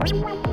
Bye.